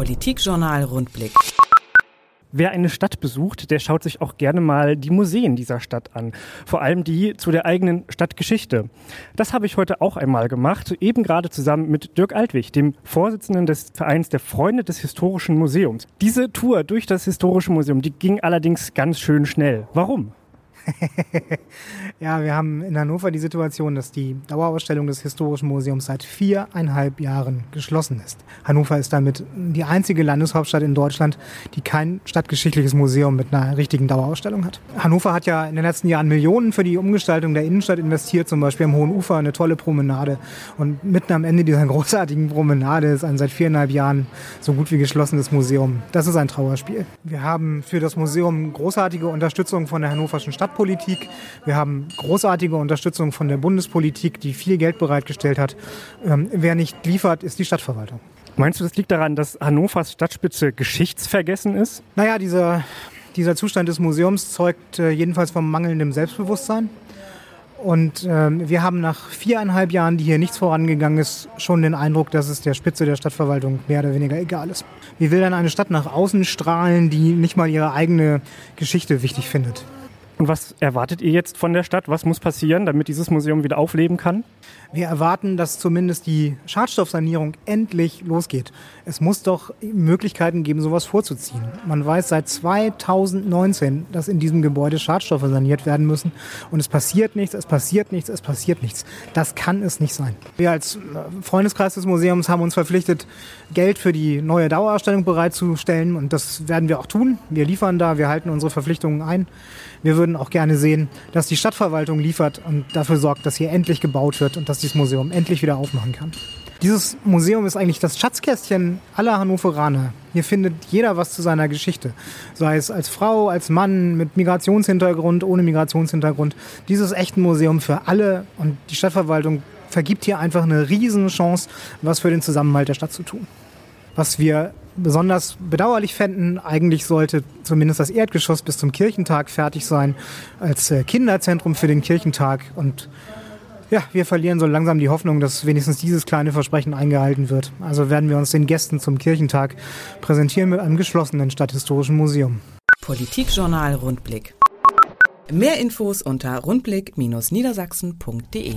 Politikjournal Rundblick. Wer eine Stadt besucht, der schaut sich auch gerne mal die Museen dieser Stadt an. Vor allem die zu der eigenen Stadtgeschichte. Das habe ich heute auch einmal gemacht, eben gerade zusammen mit Dirk Altwig, dem Vorsitzenden des Vereins der Freunde des Historischen Museums. Diese Tour durch das Historische Museum, die ging allerdings ganz schön schnell. Warum? ja, wir haben in Hannover die Situation, dass die Dauerausstellung des Historischen Museums seit viereinhalb Jahren geschlossen ist. Hannover ist damit die einzige Landeshauptstadt in Deutschland, die kein stadtgeschichtliches Museum mit einer richtigen Dauerausstellung hat. Hannover hat ja in den letzten Jahren Millionen für die Umgestaltung der Innenstadt investiert, zum Beispiel am Hohen Ufer eine tolle Promenade. Und mitten am Ende dieser großartigen Promenade ist ein seit viereinhalb Jahren so gut wie geschlossenes Museum. Das ist ein Trauerspiel. Wir haben für das Museum großartige Unterstützung von der hannoverschen Stadt Stadtpolitik. Wir haben großartige Unterstützung von der Bundespolitik, die viel Geld bereitgestellt hat. Ähm, wer nicht liefert, ist die Stadtverwaltung. Meinst du, das liegt daran, dass Hannovers Stadtspitze geschichtsvergessen ist? Naja, dieser, dieser Zustand des Museums zeugt äh, jedenfalls vom mangelnden Selbstbewusstsein. Und ähm, wir haben nach viereinhalb Jahren, die hier nichts vorangegangen ist, schon den Eindruck, dass es der Spitze der Stadtverwaltung mehr oder weniger egal ist. Wie will dann eine Stadt nach außen strahlen, die nicht mal ihre eigene Geschichte wichtig findet? Und was erwartet ihr jetzt von der Stadt? Was muss passieren, damit dieses Museum wieder aufleben kann? Wir erwarten, dass zumindest die Schadstoffsanierung endlich losgeht. Es muss doch Möglichkeiten geben, sowas vorzuziehen. Man weiß seit 2019, dass in diesem Gebäude Schadstoffe saniert werden müssen. Und es passiert nichts, es passiert nichts, es passiert nichts. Das kann es nicht sein. Wir als Freundeskreis des Museums haben uns verpflichtet, Geld für die neue Dauerausstellung bereitzustellen. Und das werden wir auch tun. Wir liefern da, wir halten unsere Verpflichtungen ein. Wir würden auch gerne sehen, dass die Stadtverwaltung liefert und dafür sorgt, dass hier endlich gebaut wird und dass dieses Museum endlich wieder aufmachen kann. Dieses Museum ist eigentlich das Schatzkästchen aller Hannoveraner. Hier findet jeder was zu seiner Geschichte. Sei es als Frau, als Mann, mit Migrationshintergrund, ohne Migrationshintergrund. Dieses echten Museum für alle und die Stadtverwaltung vergibt hier einfach eine Riesenchance, was für den Zusammenhalt der Stadt zu tun. Was wir besonders bedauerlich fänden, eigentlich sollte zumindest das Erdgeschoss bis zum Kirchentag fertig sein, als äh, Kinderzentrum für den Kirchentag. Und ja, wir verlieren so langsam die Hoffnung, dass wenigstens dieses kleine Versprechen eingehalten wird. Also werden wir uns den Gästen zum Kirchentag präsentieren mit einem geschlossenen Stadthistorischen Museum. Politikjournal Rundblick. Mehr Infos unter rundblick-niedersachsen.de